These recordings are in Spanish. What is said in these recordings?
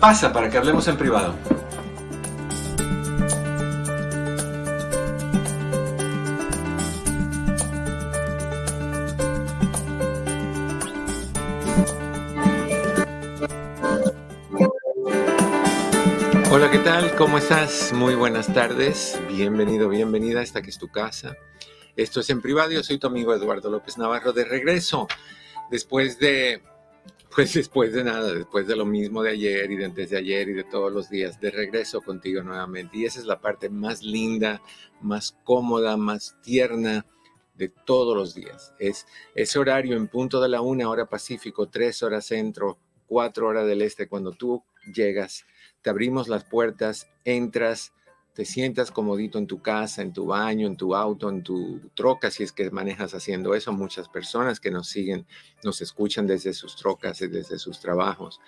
Pasa para que hablemos en privado. Hola, ¿qué tal? ¿Cómo estás? Muy buenas tardes. Bienvenido, bienvenida esta que es tu casa. Esto es en privado. Yo soy tu amigo Eduardo López Navarro de regreso. Después de pues después de nada, después de lo mismo de ayer y de antes de ayer y de todos los días, de regreso contigo nuevamente. Y esa es la parte más linda, más cómoda, más tierna de todos los días. Es ese horario en punto de la una hora Pacífico, tres horas centro, cuatro horas del este, cuando tú llegas, te abrimos las puertas, entras, te sientas comodito en tu casa, en tu baño, en tu auto, en tu troca, si es que manejas haciendo eso. Muchas personas que nos siguen, nos escuchan desde sus trocas, desde sus trabajos.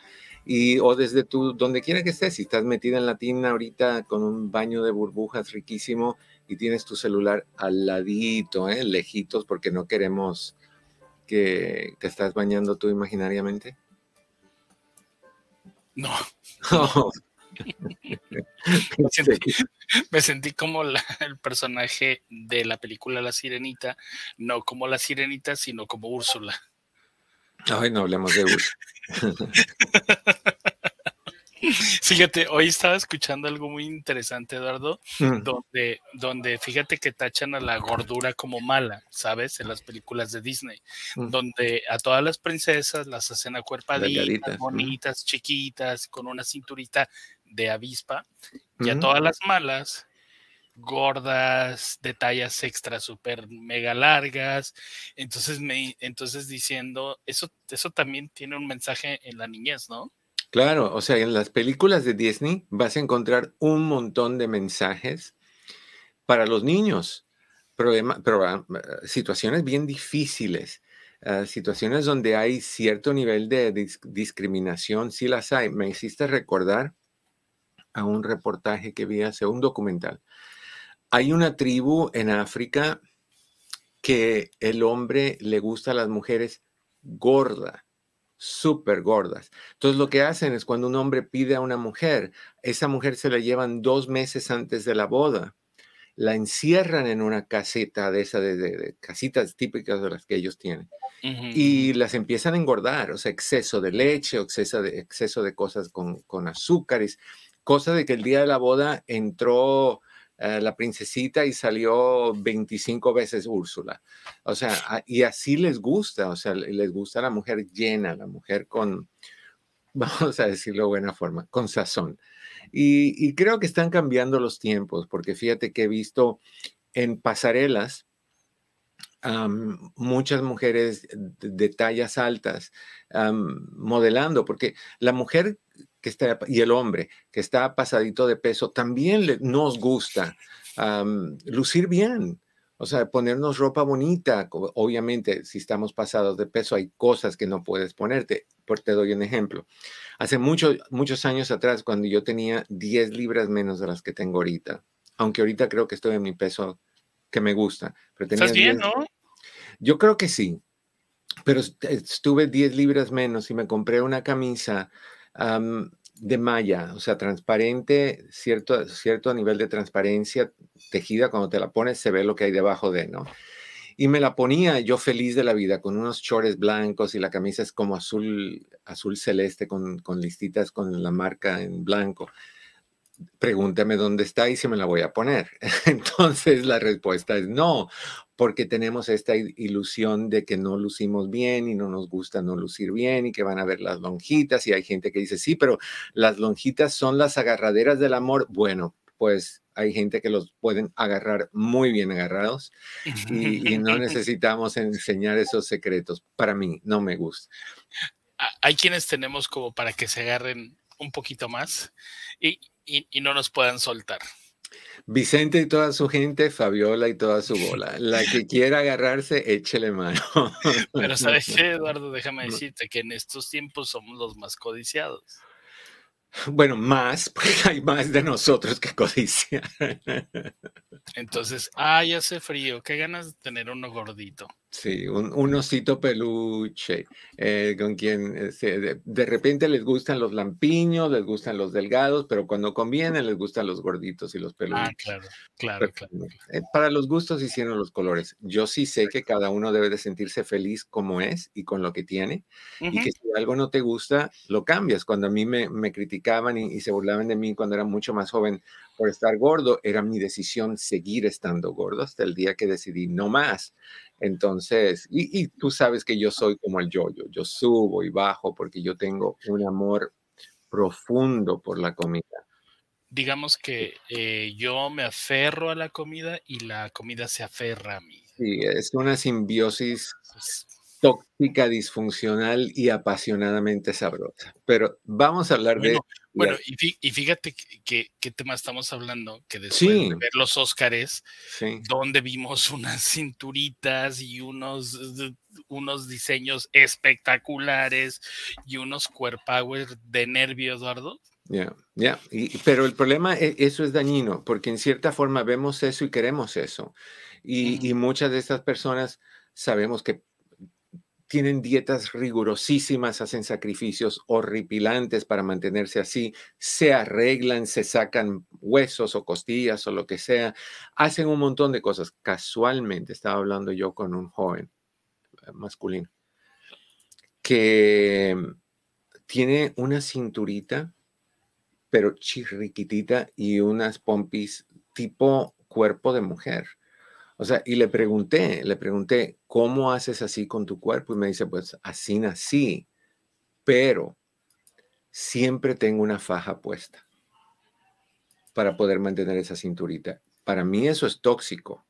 Y, o desde tu, donde quiera que estés, si estás metida en la tina ahorita con un baño de burbujas riquísimo y tienes tu celular al ladito, ¿eh? lejitos, porque no queremos que te estás bañando tú imaginariamente. No. me, sentí, como el personaje de la película La Sirenita, no como la Sirenita, sino como Úrsula. Ay, no hablemos de Úrsula. Fíjate, hoy estaba escuchando algo muy interesante, Eduardo, mm. donde, donde fíjate que tachan a la gordura como mala, ¿sabes? En las películas de Disney, mm. donde a todas las princesas las hacen acuerpaditas, bonitas, chiquitas, con una cinturita de avispa, y a todas las malas, gordas, de tallas extra súper mega largas. Entonces, me, entonces diciendo, eso, eso también tiene un mensaje en la niñez, ¿no? Claro, o sea, en las películas de Disney vas a encontrar un montón de mensajes para los niños, problema, situaciones bien difíciles, ah, situaciones donde hay cierto nivel de discriminación, sí las hay. Me hiciste recordar a un reportaje que vi hace un documental. Hay una tribu en África que el hombre le gusta a las mujeres gorda, súper gordas. Entonces lo que hacen es cuando un hombre pide a una mujer, esa mujer se la llevan dos meses antes de la boda, la encierran en una caseta de esas, de, casitas típicas de las que ellos tienen. Y las empiezan a engordar, o sea, exceso de leche, exceso de, exceso de cosas con, con azúcares cosa de que el día de la boda entró eh, la princesita y salió 25 veces Úrsula. O sea, y así les gusta, o sea, les gusta la mujer llena, la mujer con, vamos a decirlo de buena forma, con sazón. Y, creo que están cambiando los tiempos, porque fíjate que he visto en pasarelas muchas mujeres de, tallas altas modelando, porque la mujer que está, y el hombre que está pasadito de peso, también nos gusta lucir bien. O sea, ponernos ropa bonita. Obviamente, si estamos pasados de peso, hay cosas que no puedes ponerte. Por te doy un ejemplo. Hace muchos, muchos años atrás, cuando yo tenía 10 libras menos de las que tengo ahorita, aunque ahorita creo que estoy en mi peso que me gusta. Pero tenía ¿Estás bien, no? Yo creo que sí. Pero estuve 10 libras menos y me compré una camisa de malla, o sea, transparente, cierto, cierto nivel de transparencia, tejida, cuando te la pones se ve lo que hay debajo de, ¿no? Y me la ponía yo feliz de la vida, con unos shorts blancos y la camisa es como azul, azul celeste con, con listitas con la marca en blanco pregúntame dónde está y si me la voy a poner. Entonces la respuesta es no, porque tenemos esta ilusión de que no lucimos bien y no nos gusta no lucir bien y que van a ver las lonjitas y hay gente que dice, sí, pero las lonjitas son las agarraderas del amor. Bueno, pues hay gente que los pueden agarrar muy bien agarrados y, y no necesitamos enseñar esos secretos. Para mí no me gusta. Hay quienes tenemos como para que se agarren un poquito más y, y no nos puedan soltar. Vicente y toda su gente, Fabiola y toda su bola. La que quiera agarrarse, échele mano. Pero ¿sabes qué, Eduardo? Déjame decirte que en estos tiempos somos los más codiciados. Bueno, más, porque hay más de nosotros que codiciar. Entonces, ay, hace frío, qué ganas de tener uno gordito. Sí, un, osito peluche, eh, con quien este, de, repente les gustan los lampiños, les gustan los delgados, pero cuando conviene les gustan los gorditos y los peluches. Ah, claro, claro, claro. Eh, para los gustos hicieron los colores. Yo sí sé que cada uno debe de sentirse feliz como es y con lo que tiene, y que si algo no te gusta, lo cambias. Cuando a mí me, me criticaban y, y se burlaban de mí cuando era mucho más joven por estar gordo, era mi decisión seguir estando gordo hasta el día que decidí no más. Entonces, y, tú sabes que yo soy como el yo-yo, yo subo y bajo porque yo tengo un amor profundo por la comida. Digamos que eh, yo me aferro a la comida y la comida se aferra a mí. Sí, es una simbiosis tóxica, disfuncional y apasionadamente sabrosa. Pero vamos a hablar de... Bueno, y fíjate qué tema estamos hablando, que después de ver los Óscares, donde vimos unas cinturitas y unos, unos diseños espectaculares y unos core power de nervio, Eduardo. Ya, ya, pero el problema, es, eso es dañino, porque en cierta forma vemos eso y queremos eso. Y, y muchas de estas personas sabemos que tienen dietas rigurosísimas, hacen sacrificios horripilantes para mantenerse así, se arreglan, se sacan huesos o costillas o lo que sea, hacen un montón de cosas. Casualmente estaba hablando yo con un joven eh, masculino que tiene una cinturita, pero chirriquitita y unas pompis tipo cuerpo de mujer. O sea, y le pregunté, le pregunté, ¿cómo haces así con tu cuerpo? Y me dice, pues así nací, pero siempre tengo una faja puesta para poder mantener esa cinturita. Para mí eso es tóxico.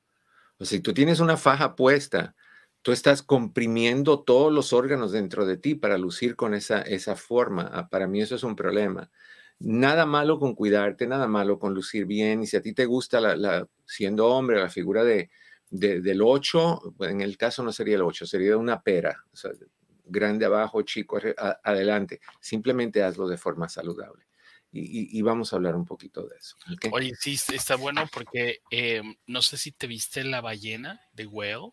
O sea, si tú tienes una faja puesta, tú estás comprimiendo todos los órganos dentro de ti para lucir con esa, esa forma. Ah, para mí eso es un problema. Nada malo con cuidarte, nada malo con lucir bien. Y si a ti te gusta, la, siendo hombre, la figura de, del 8, en el caso no sería el 8, sería una pera, grande abajo, chico adelante. Simplemente hazlo de forma saludable. Y, vamos a hablar un poquito de eso. Oye, sí, está bueno porque em, no sé si te viste la ballena de Whale.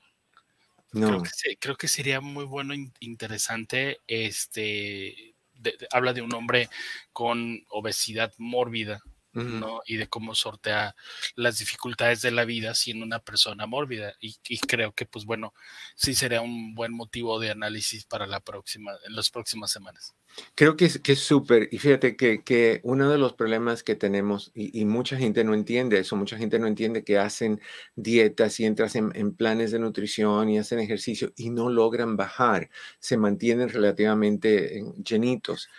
No. Creo que, sería muy bueno, interesante. Este habla de un hombre con obesidad mórbida ¿no? Y de cómo sortea las dificultades de la vida siendo una persona mórbida. Y, creo que, pues bueno, sí sería un buen motivo de análisis para la próxima, en las próximas semanas. Creo que es que súper. Y fíjate que, que, uno de los problemas que tenemos, y, mucha gente no entiende eso, mucha gente no entiende que hacen dietas y entras en, en, planes de nutrición y hacen ejercicio y no logran bajar, se mantienen relativamente llenitos.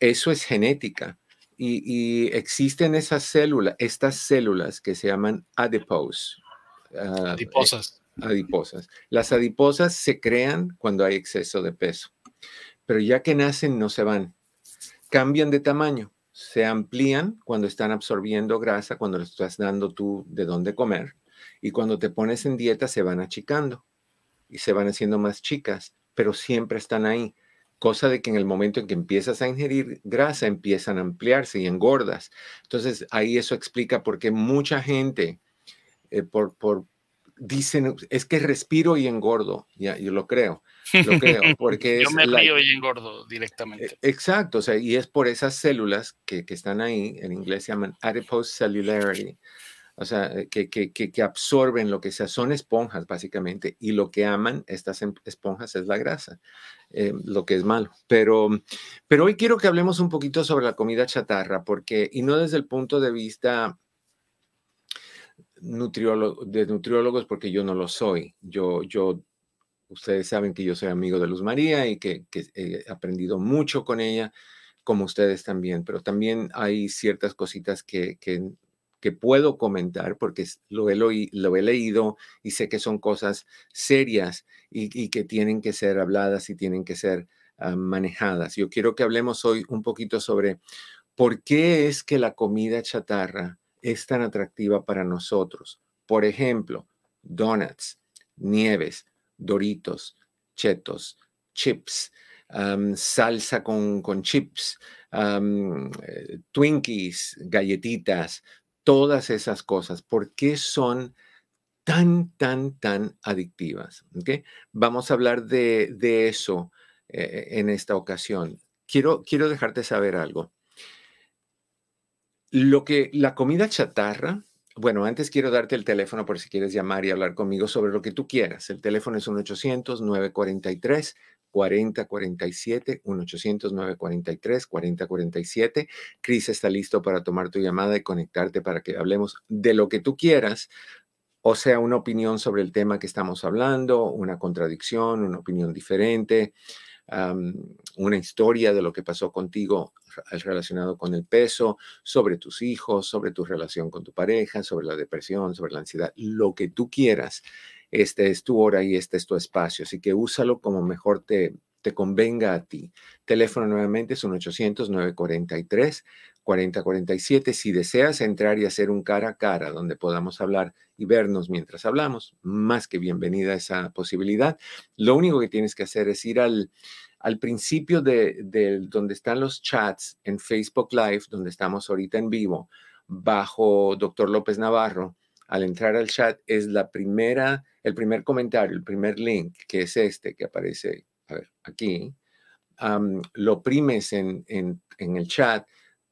Eso es genética. Y, existen esas células, estas células que se llaman adipose. Ah, adiposas. Adiposas. Las adiposas se crean cuando hay exceso de peso, pero ya que nacen no se van. Cambian de tamaño, se amplían cuando están absorbiendo grasa, cuando le estás dando tú de dónde comer, y cuando te pones en dieta se van achicando y se van haciendo más chicas, pero siempre están ahí cosa de que en el momento en que empiezas a ingerir grasa empiezan a ampliarse y engordas. Entonces ahí eso explica por qué mucha gente eh, por, por, dicen, es que respiro y engordo, ya, yo lo creo, lo creo, porque yo me río y engordo directamente. E, exacto, o sea, y es por esas células que, que están ahí, en inglés se llaman adipose cellularity, o sea, eh, que, que, que, absorben lo que sea, son esponjas básicamente, y lo que aman estas em, esponjas es la grasa, eh, lo que es malo. Pero, pero hoy quiero que hablemos un poquito sobre la comida chatarra, porque, y no desde el punto de vista nutriólogo, de nutriólogos, porque yo no lo soy. Yo, yo, ustedes saben que yo soy amigo de Luz María y que, que he aprendido mucho con ella como ustedes también, pero también hay ciertas cositas que, que que puedo comentar porque lo he, leído y sé que son cosas serias y, que tienen que ser habladas y tienen que ser ah, manejadas. Yo quiero que hablemos hoy un poquito sobre por qué es que la comida chatarra es tan atractiva para nosotros. Por ejemplo, donuts, nieves, doritos, chetos, chips, salsa con, con chips, eh, Twinkies, galletitas, todas esas cosas. ¿Por qué son tan, tan, tan adictivas? Vamos a hablar de, eso eh, en esta ocasión. Quiero, quiero dejarte saber algo. Lo que la comida chatarra, bueno, antes quiero darte el teléfono por si quieres llamar y hablar conmigo sobre lo que tú quieras. El teléfono es 1-800-943. 4047, 1-800-943-4047. Cris está listo para tomar tu llamada y conectarte para que hablemos de lo que tú quieras, o sea, una opinión sobre el tema que estamos hablando, una contradicción, una opinión diferente, una historia de lo que pasó contigo relacionado con el peso, sobre tus hijos, sobre tu relación con tu pareja, sobre la depresión, sobre la ansiedad, lo que tú quieras. Este es tu hora y este es tu espacio, así que úsalo como mejor te, te convenga a ti. Teléfono nuevamente es un 800-943-4047. Si deseas entrar y hacer un cara a cara donde podamos hablar y vernos mientras hablamos, más que bienvenida esa posibilidad. Lo único que tienes que hacer es ir al, al principio de, de, donde están los chats en Facebook Live, donde estamos ahorita en vivo, bajo Doctor López Navarro. Al entrar al chat es la primera el primer comentario, el primer link, que es este que aparece aquí, lo oprimes en, el chat,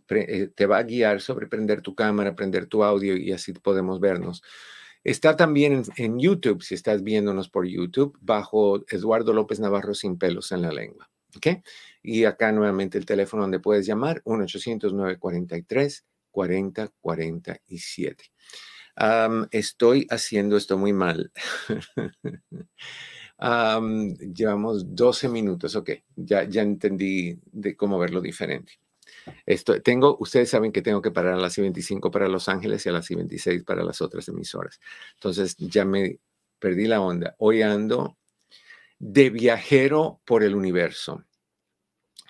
eh, te va a guiar sobre prender tu cámara, prender tu audio y así podemos vernos. Está también en, YouTube, si estás viéndonos por YouTube, bajo Eduardo López Navarro sin pelos en la lengua. ¿Ok? Y acá nuevamente el teléfono donde puedes llamar, 1-800-943-4047 estoy haciendo esto muy mal. llevamos 12 minutos, ok, ya, ya entendí de cómo verlo diferente. Esto, tengo, ustedes saben que tengo que parar a las I-25 para Los Ángeles y a las I-26 para las otras emisoras. Entonces ya me perdí la onda. Hoy ando de viajero por el universo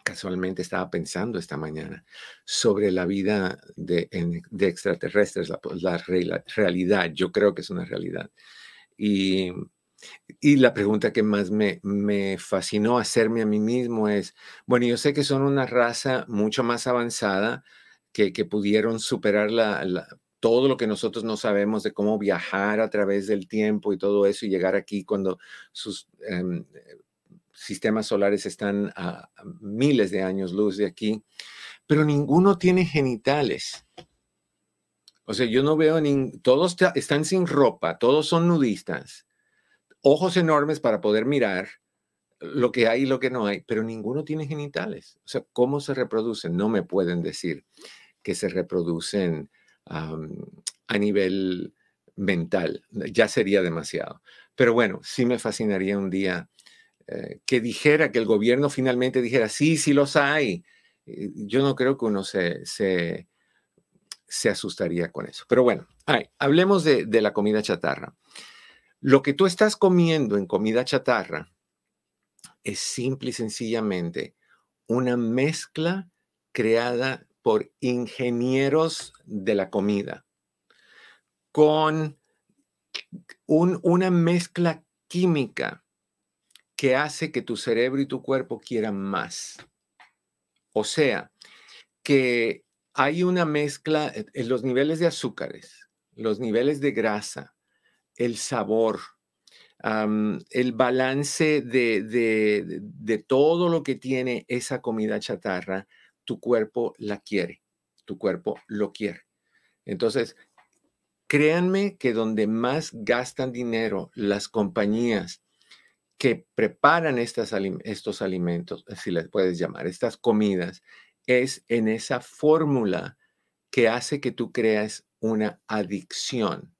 casualmente estaba pensando esta mañana sobre la vida de, extraterrestres, la, realidad. Yo creo que es una realidad. Y, la pregunta que más me, fascinó hacerme a mí mismo es, bueno, yo sé que son una raza mucho más avanzada que, pudieron superar todo lo que nosotros no sabemos de cómo viajar a través del tiempo y todo eso y llegar aquí cuando sus em, sistemas solares están a miles de años luz de aquí, pero ninguno tiene genitales. O sea, yo no veo ni todos están sin ropa, todos son nudistas, ojos enormes para poder mirar lo que hay y lo que no hay, pero ninguno tiene genitales. O sea, ¿cómo se reproducen? No me pueden decir que se reproducen a nivel mental, ya sería demasiado. Pero bueno, sí me fascinaría un día eh, que dijera, que el gobierno finalmente dijera, sí, sí los hay. Yo no creo que uno se, se, asustaría con eso. Pero bueno, hablemos de, de la comida chatarra. Lo que tú estás comiendo en comida chatarra es simple y sencillamente una mezcla creada por ingenieros de la comida con un, una mezcla química que hace que tu cerebro y tu cuerpo quieran más. O sea, que hay una mezcla en los niveles de azúcares, los niveles de grasa, el sabor, el balance de, de, todo lo que tiene esa comida chatarra, tu cuerpo la quiere, tu cuerpo lo quiere. Entonces, créanme que donde más gastan dinero las compañías que preparan estos alimentos, si les puedes llamar, estas comidas, es en esa fórmula que hace que tú creas una adicción.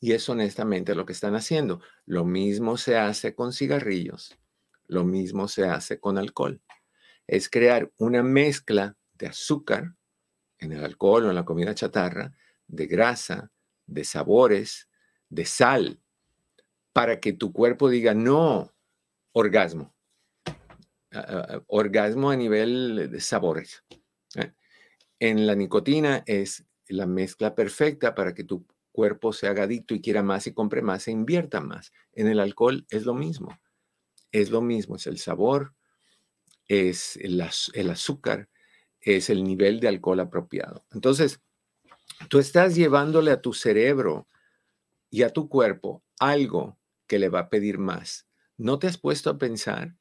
Y es honestamente lo que están haciendo. Lo mismo se hace con cigarrillos, lo mismo se hace con alcohol. Es crear una mezcla de azúcar en el alcohol o en la comida chatarra, de grasa, de sabores, de sal, para que tu cuerpo diga, no, orgasmo. orgasmo a nivel de sabores. ¿eh? En la nicotina es la mezcla perfecta para que tu cuerpo se haga adicto y quiera más y compre más e invierta más. En el alcohol es lo mismo. Es lo mismo, es el sabor, es el, el azúcar, es el nivel de alcohol apropiado. Entonces, tú estás llevándole a tu cerebro y a tu cuerpo algo que le va a pedir más. ¿No te has puesto a pensar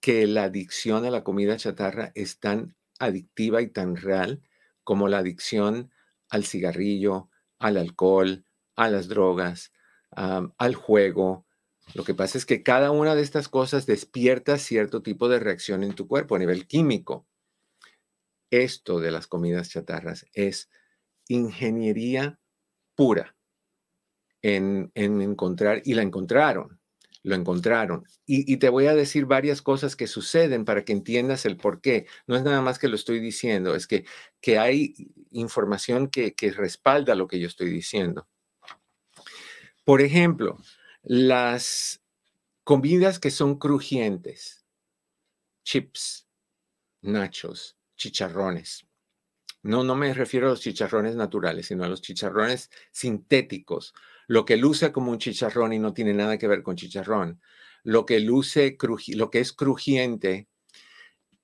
que la adicción a la comida chatarra es tan adictiva y tan real como la adicción al cigarrillo, al alcohol, a las drogas, al juego. Lo que pasa es que cada una de estas cosas despierta cierto tipo de reacción en tu cuerpo a nivel químico. Esto de las comidas chatarras es ingeniería pura en, en encontrar, y la encontraron, lo encontraron. Y, te voy a decir varias cosas que suceden para que entiendas el por qué. No es nada más que lo estoy diciendo, es que, que hay información que, que respalda lo que yo estoy diciendo. Por ejemplo, las comidas que son crujientes, chips, nachos, chicharrones. No, no me refiero a los chicharrones naturales, sino a los chicharrones sintéticos, lo que luce como un chicharrón y no tiene nada que ver con chicharrón, lo que luce, lo que es crujiente,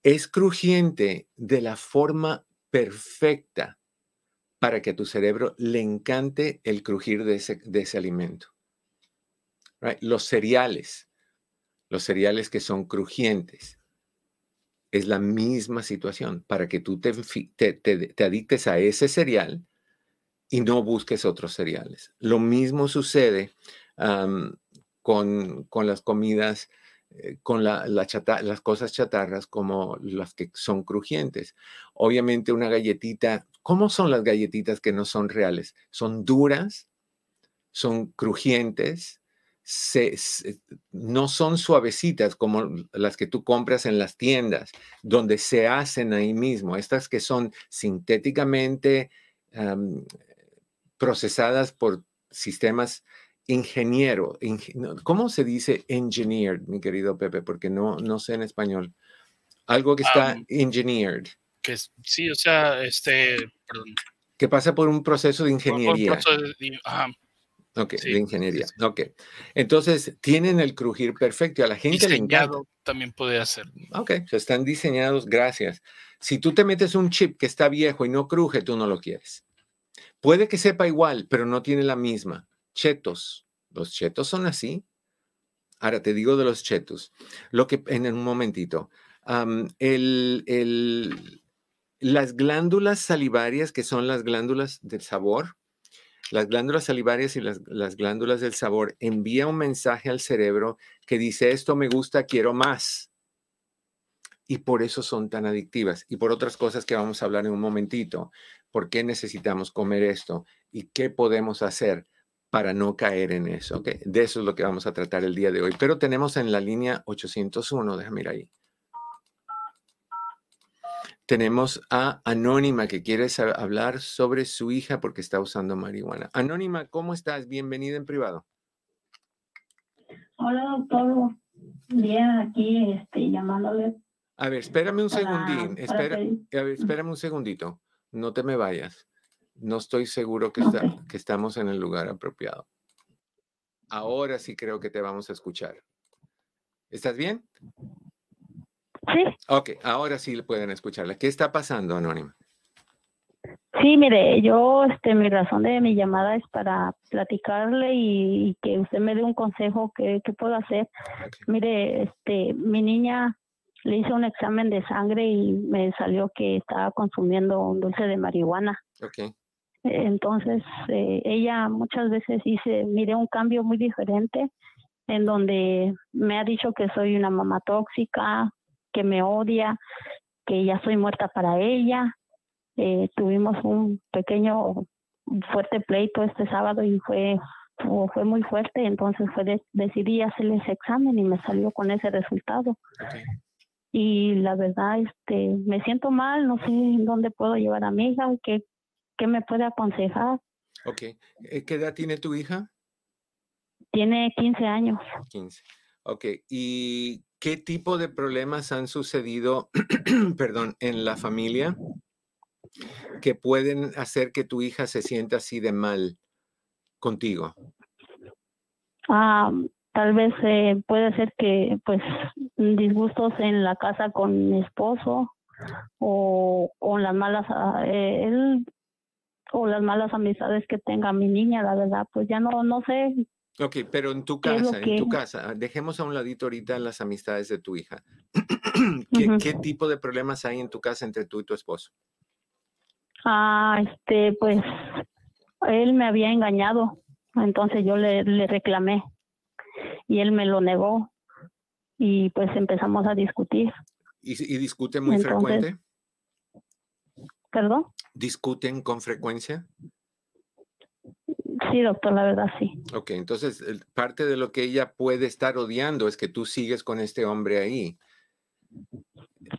es crujiente de la forma perfecta para que a tu cerebro le encante el crujir de ese, de ese alimento. Los cereales, los cereales que son crujientes, es la misma situación para que tú te, te, te adictes a ese cereal y no busques otros cereales. Lo mismo sucede con, las comidas, eh, con la, las cosas chatarras como las que son crujientes. Obviamente una galletita, ¿cómo son las galletitas que no son reales? Son duras, son crujientes, no son suavecitas como las que tú compras en las tiendas, donde se hacen ahí mismo. Estas que son sintéticamente procesadas por sistemas ingeniero. ¿Cómo se dice engineered, mi querido Pepe? Porque no, no sé en español. Algo que está engineered. Que sí, o sea, este, perdón. Que pasa por un proceso de ingeniería. Ok, de ingeniería. Ok. Entonces, tienen el crujir perfecto a la gente le encanta. también puede hacer. Ok, están diseñados, gracias. Si tú te metes un chip que está viejo y no cruje, tú no lo quieres. Puede que sepa igual, pero no tiene la misma. Chetos. Los chetos son así. Ahora te digo de los chetos. Lo que en un momentito. las glándulas salivarias, que son las glándulas del sabor, las glándulas salivarias y las glándulas del sabor envía un mensaje al cerebro que dice, esto me gusta, quiero más. Y por eso son tan adictivas. Y por otras cosas que vamos a hablar en un momentito por qué necesitamos comer esto y qué podemos hacer para no caer en eso. De eso es lo que vamos a tratar el día de hoy. Pero tenemos en la línea 801, déjame ir ahí. Tenemos a Anónima que quiere hablar sobre su hija porque está usando marihuana. Anónima, ¿cómo estás? Bienvenida en privado. Hola, doctor. Bien, aquí este, llamándole. A ver, espérame un segundín. Espera, a ver, espérame un segundito no te me vayas. No estoy seguro que, que estamos en el lugar apropiado. Ahora sí creo que te vamos a escuchar. ¿Estás bien? Sí. Ok, ahora sí pueden escucharla. ¿Qué está pasando, Anónima? Sí, mire, yo, este, mi razón de mi llamada es para platicarle y, que usted me dé un consejo que, puedo hacer. Mire, este, mi niña le hice un examen de sangre y me salió que estaba consumiendo un dulce de marihuana. Okay. Entonces, eh, ella muchas veces dice, mire un cambio muy diferente en donde me ha dicho que soy una mamá tóxica, que me odia, que ya soy muerta para ella. Eh, tuvimos un pequeño fuerte pleito este sábado y fue fue muy fuerte, entonces fue decidí hacerle ese examen y me salió con ese resultado. Okay y la verdad este me siento mal, no sé dónde puedo llevar a mi hija, qué, qué me puede aconsejar. Ok, eh, ¿qué edad tiene tu hija? Tiene 15 años. 15. Ok, ¿y ¿Qué tipo de problemas han sucedido, perdón, en la familia que pueden hacer que tu hija se sienta así de mal contigo? Ah, tal vez eh, puede ser que pues disgustos en la casa con mi esposo o, o las malas eh, él o las malas amistades que tenga mi niña, la verdad, pues ya no no sé. Ok, pero en tu casa, en tu casa, dejemos a un ladito ahorita las amistades de tu hija. ¿Qué, tipo de problemas hay en tu casa entre tú y tu esposo? Ah, este, pues él me había engañado, entonces yo le, le reclamé y él me lo negó y pues empezamos a discutir. ¿Y, discuten muy frecuente? ¿Perdón? ¿Discuten con frecuencia? Sí, doctor, la verdad sí. Ok, entonces parte de lo que ella puede estar odiando es que tú sigues con este hombre ahí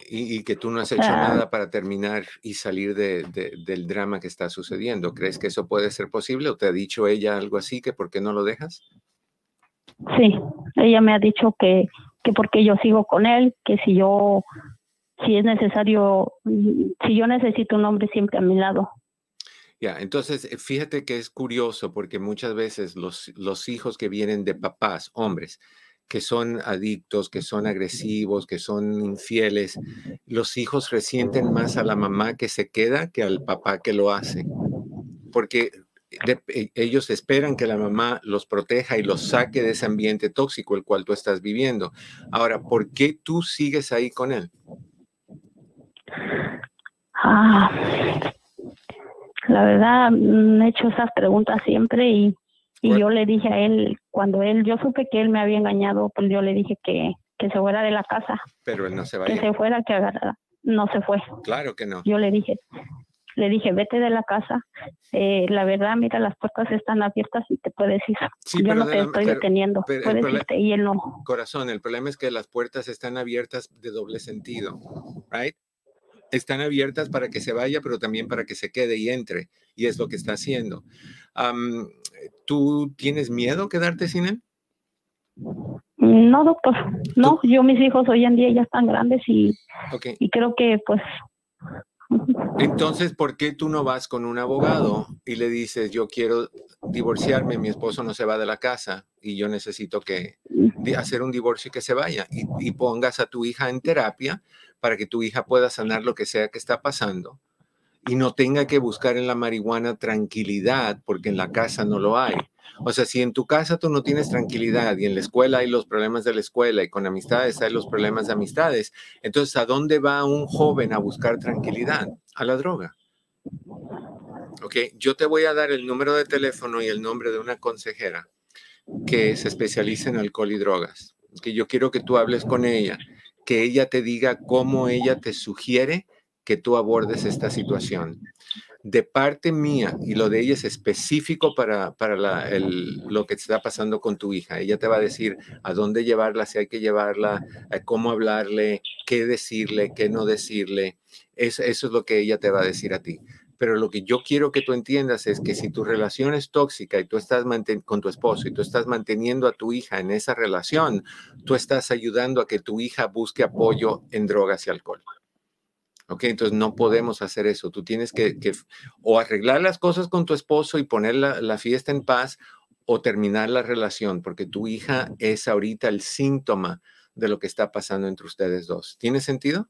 y, que tú no has hecho nada para terminar y salir de, del drama que está sucediendo. ¿Crees que eso puede ser posible o te ha dicho ella algo así que por qué no lo dejas? Sí, ella me ha dicho que, que porque yo sigo con él, que si yo, si es necesario, si yo necesito un hombre siempre a mi lado. Ya, entonces eh, fíjate que es curioso porque muchas veces los, los hijos que vienen de papás, hombres, que son adictos, que son agresivos, que son infieles, los hijos resienten más a la mamá que se queda que al papá que lo hace. Porque e, ellos esperan que la mamá los proteja y los saque de ese ambiente tóxico el cual tú estás viviendo. Ahora, ¿por qué tú sigues ahí con él? Ah, la verdad, me he hecho esas preguntas siempre y, y yo le dije a él, cuando él, yo supe que él me había engañado, pues yo le dije que, que se fuera de la casa. Pero él no se va. Que se fuera, que agarrara. No se fue. Claro que no. Yo le dije, le dije, vete de la casa. Eh, la verdad, mira, las puertas están abiertas y te puedes ir. Yo no te estoy deteniendo. puedes irte y él no. Corazón, el problema es que las puertas están abiertas de doble sentido, ¿right? Están abiertas para que se vaya, pero también para que se quede y entre. Y es lo que está haciendo. ¿Tú tienes miedo quedarte sin él? No, doctor. No, yo mis hijos hoy en día ya están grandes y, y creo que pues entonces, ¿por qué tú no vas con un abogado y le dices, yo quiero divorciarme, mi esposo no se va de la casa y yo necesito que hacer un divorcio y que se vaya y, pongas a tu hija en terapia para que tu hija pueda sanar lo que sea que está pasando y no tenga que buscar en la marihuana tranquilidad porque en la casa no lo hay. O sea, si en tu casa tú no tienes tranquilidad y en la escuela hay los problemas de la escuela y con amistades hay los problemas de amistades, entonces ¿a dónde va un joven a buscar tranquilidad? A la droga. Ok, yo te voy a dar el número de teléfono y el nombre de una consejera que se especializa en alcohol y drogas. Que yo quiero que tú hables con ella, que ella te diga cómo ella te sugiere que tú abordes esta situación de parte mía y lo de ella es específico para, para lo que está pasando con tu hija. Ella te va a decir a dónde llevarla, si hay que llevarla, eh, cómo hablarle, qué decirle, qué no decirle. eso es lo que ella te va a decir a ti. Pero lo que yo quiero que tú entiendas es que si tu relación es tóxica y tú estás con tu esposo y tú estás manteniendo a tu hija en esa relación, tú estás ayudando a que tu hija busque apoyo en drogas y alcohol. ¿Ok? Entonces no podemos hacer eso. Tú tienes que, o arreglar las cosas con tu esposo y poner la, fiesta en paz o terminar la relación, porque tu hija es ahorita el síntoma de lo que está pasando entre ustedes dos. ¿Tiene sentido?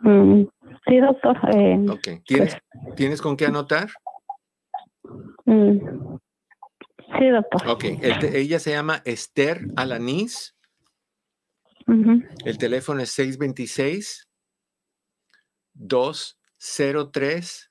Mm, sí, doctor. Eh, ok. ¿Tienes, pues ¿Tienes con qué anotar? Mm, sí, doctor. Ok. ella se llama Esther Alanis. El teléfono es 626 203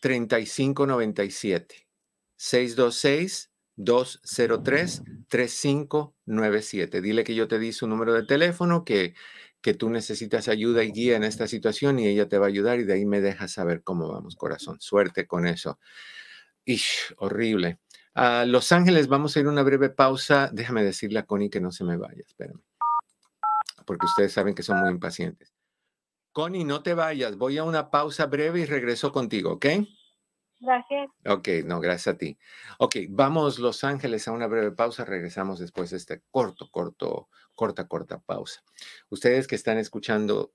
3597 626 203 3597. Dile que yo te di su número de teléfono, que, que tú necesitas ayuda y guía en esta situación y ella te va a ayudar y de ahí me dejas saber cómo vamos, corazón. Suerte con eso. Ish, horrible. A Los Ángeles, vamos a ir una breve pausa. Déjame decirle a Connie que no se me vaya, espérame. Porque ustedes saben que son muy impacientes. Connie, no te vayas. Voy a una pausa breve y regreso contigo, ¿ok? Gracias. Ok, no, gracias a ti. Ok, vamos Los Ángeles a una breve pausa. Regresamos después de este corto, corto, corta, corta pausa. Ustedes que están escuchando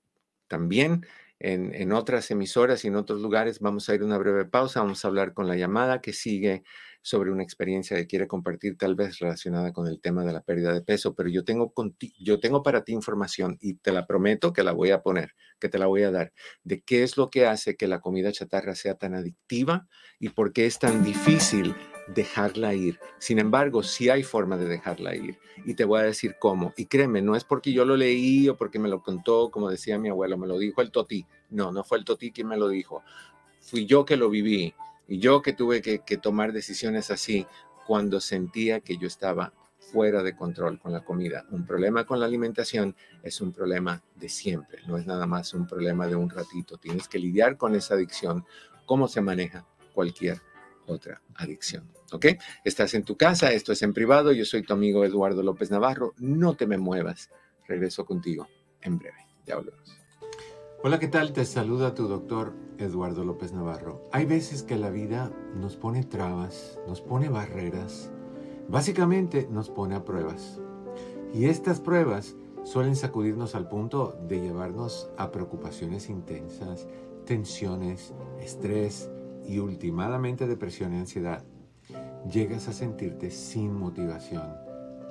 también en, en, otras emisoras y en otros lugares, vamos a ir a una breve pausa. Vamos a hablar con la llamada que sigue sobre una experiencia que quiere compartir, tal vez relacionada con el tema de la pérdida de peso, pero yo tengo, yo tengo para ti información y te la prometo que la voy a poner, que te la voy a dar, de qué es lo que hace que la comida chatarra sea tan adictiva y por qué es tan difícil dejarla ir. Sin embargo, sí hay forma de dejarla ir y te voy a decir cómo. Y créeme, no es porque yo lo leí o porque me lo contó, como decía mi abuelo, me lo dijo el Toti. No, no fue el Toti quien me lo dijo. Fui yo que lo viví y yo que tuve que, tomar decisiones así cuando sentía que yo estaba fuera de control con la comida. Un problema con la alimentación es un problema de siempre, no es nada más un problema de un ratito. Tienes que lidiar con esa adicción, cómo se maneja cualquier otra adicción. ¿Ok? Estás en tu casa, esto es en privado, yo soy tu amigo Eduardo López Navarro, no te me muevas, regreso contigo en breve. Ya volvemos. Hola, ¿qué tal? Te saluda tu doctor Eduardo López Navarro. Hay veces que la vida nos pone trabas, nos pone barreras, básicamente nos pone a pruebas. Y estas pruebas suelen sacudirnos al punto de llevarnos a preocupaciones intensas, tensiones, estrés y últimamente depresión y ansiedad. Llegas a sentirte sin motivación,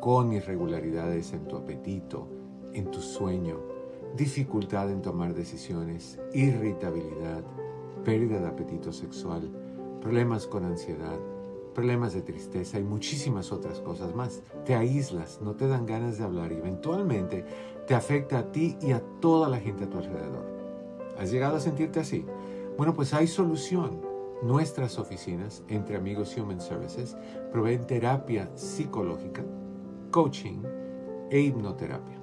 con irregularidades en tu apetito, en tu sueño, dificultad en tomar decisiones, irritabilidad, pérdida de apetito sexual, problemas con ansiedad, problemas de tristeza y muchísimas otras cosas más. Te aíslas, no te dan ganas de hablar y eventualmente te afecta a ti y a toda la gente a tu alrededor. ¿Has llegado a sentirte así? Bueno, pues hay solución. Nuestras oficinas, entre amigos Human Services, proveen terapia psicológica, coaching e hipnoterapia.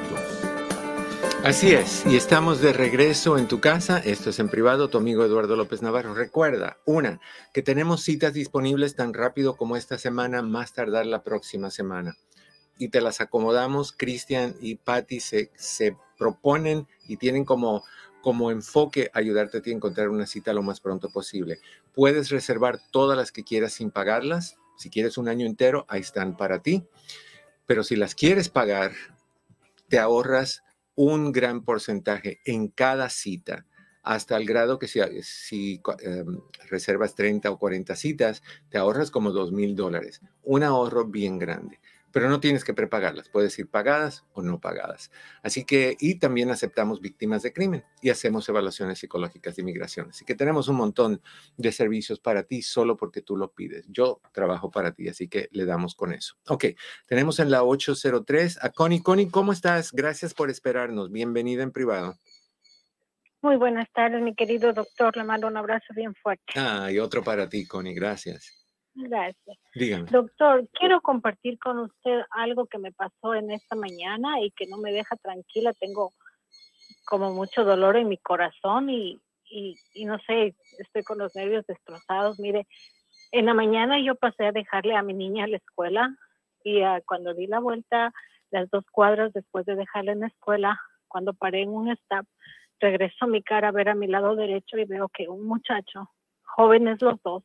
Así es, y estamos de regreso en tu casa. Esto es en privado, tu amigo Eduardo López Navarro. Recuerda, una, que tenemos citas disponibles tan rápido como esta semana, más tardar la próxima semana. Y te las acomodamos. Cristian y Patty se, se proponen y tienen como, como enfoque ayudarte a ti a encontrar una cita lo más pronto posible. Puedes reservar todas las que quieras sin pagarlas. Si quieres un año entero, ahí están para ti. Pero si las quieres pagar, te ahorras un gran porcentaje en cada cita, hasta el grado que si, si em, reservas 30 o 40 citas, te ahorras como 2 mil dólares. Un ahorro bien grande pero no tienes que prepagarlas, puedes ir pagadas o no pagadas. Así que, y también aceptamos víctimas de crimen y hacemos evaluaciones psicológicas de inmigración. Así que tenemos un montón de servicios para ti solo porque tú lo pides. Yo trabajo para ti, así que le damos con eso. Ok, tenemos en la 803 a Connie. Connie, ¿cómo estás? Gracias por esperarnos. Bienvenida en privado. Muy buenas tardes, mi querido doctor. Le mando un abrazo bien fuerte. Ah, y otro para ti, Connie. Gracias. Gracias. Dígame. Doctor, quiero compartir con usted algo que me pasó en esta mañana y que no me deja tranquila. Tengo como mucho dolor en mi corazón y, y, no sé, estoy con los nervios destrozados. Mire, en la mañana yo pasé a dejarle a mi niña a la escuela y ah, cuando di la vuelta, las dos cuadras después de dejarla en la escuela, cuando paré en un stop, regreso mi cara a ver a mi lado derecho y veo que un muchacho, jóvenes los dos,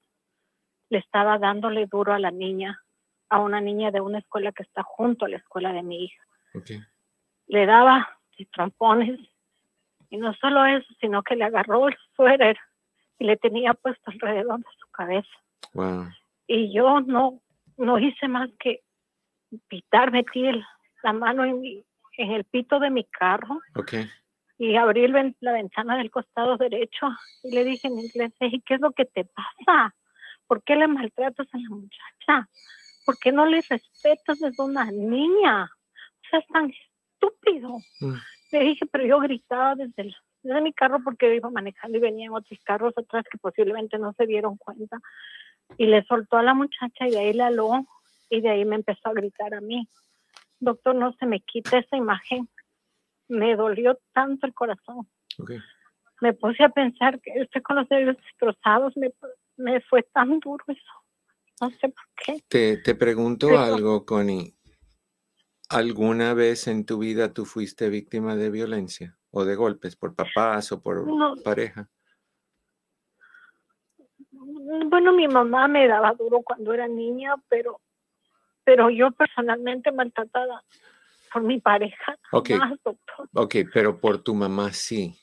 le estaba dándole duro a la niña, a una niña de una escuela que está junto a la escuela de mi hija. Le daba trompones y no solo eso, sino que le agarró el suéter y le tenía puesto alrededor de su cabeza. Y yo no, no hice más que pitar, metí la mano en, en el pito de mi carro. Y abrí la ventana del costado derecho y le dije en inglés, ¿y qué es lo que te pasa? ¿Por qué le maltratas a la muchacha? ¿Por qué no le respetas desde una niña? O sea, es tan estúpido. Mm. Le dije, pero yo gritaba desde, desde mi carro porque iba manejando y venían otros carros atrás que posiblemente no se dieron cuenta. y le soltó a la muchacha y de ahí le aló y de ahí me empezó a gritar a mí. Doctor, no se me quita esa imagen. Me dolió tanto el corazón. Me puse a pensar que estoy con los dedos destrozados, me, fue tan duro eso. No sé por qué. Te, te pregunto algo, Connie. ¿Alguna vez en tu vida tú fuiste víctima de violencia o de golpes por papás o por pareja? Bueno, mi mamá me daba duro cuando era niña, pero, pero yo personalmente maltratada por mi pareja. Ok, ok, pero por tu mamá sí.